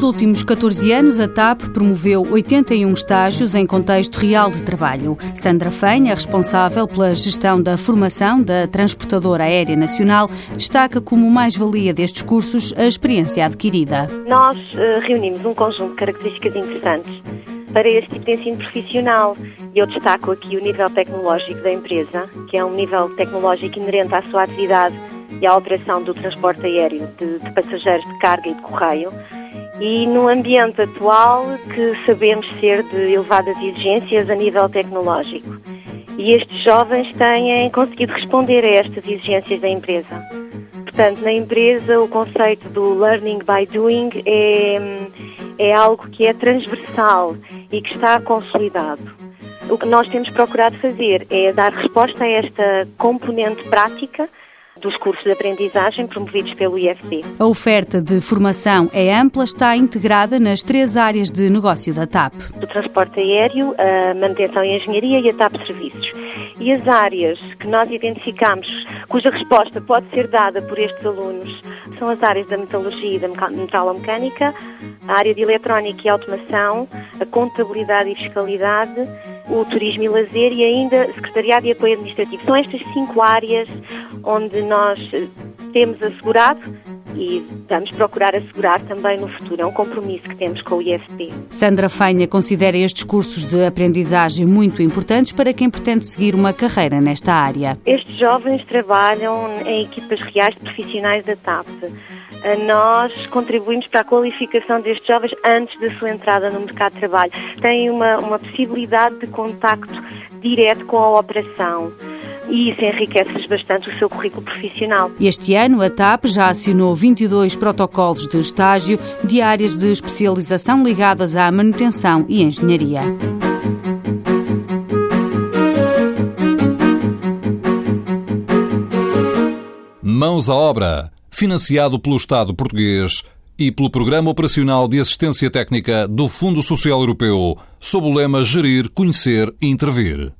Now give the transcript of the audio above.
Nos últimos 14 anos, a TAP promoveu 81 estágios em contexto real de trabalho. Sandra Fenha, responsável pela gestão da formação da Transportadora Aérea Nacional, destaca como mais-valia destes cursos a experiência adquirida. Nós uh, reunimos um conjunto de características interessantes para este tipo de ensino profissional. Eu destaco aqui o nível tecnológico da empresa, que é um nível tecnológico inerente à sua atividade e à operação do transporte aéreo de, de passageiros de carga e de correio e no ambiente atual que sabemos ser de elevadas exigências a nível tecnológico. E estes jovens têm conseguido responder a estas exigências da empresa. Portanto, na empresa o conceito do learning by doing é, é algo que é transversal e que está consolidado. O que nós temos procurado fazer é dar resposta a esta componente prática dos cursos de aprendizagem promovidos pelo IFP. A oferta de formação é ampla, está integrada nas três áreas de negócio da TAP. O transporte aéreo, a manutenção e engenharia e a TAP Serviços. E as áreas que nós identificamos, cuja resposta pode ser dada por estes alunos, são as áreas da metalurgia e da metalomecânica, a área de eletrónica e automação, a contabilidade e fiscalidade, o turismo e lazer e ainda secretariado e apoio administrativo. São estas cinco áreas onde nós eh, temos assegurado e vamos procurar assegurar também no futuro. É um compromisso que temos com o IFP. Sandra Fenha considera estes cursos de aprendizagem muito importantes para quem pretende seguir uma carreira nesta área. Estes jovens trabalham em equipas reais de profissionais da TAP. Nós contribuímos para a qualificação destes jovens antes da sua entrada no mercado de trabalho. Têm uma, uma possibilidade de contacto direto com a operação e isso enriquece bastante o seu currículo profissional. Este ano, a TAP já assinou 22 protocolos de estágio de áreas de especialização ligadas à manutenção e engenharia. Mãos à obra, financiado pelo Estado português e pelo Programa Operacional de Assistência Técnica do Fundo Social Europeu, sob o lema Gerir, Conhecer e Intervir.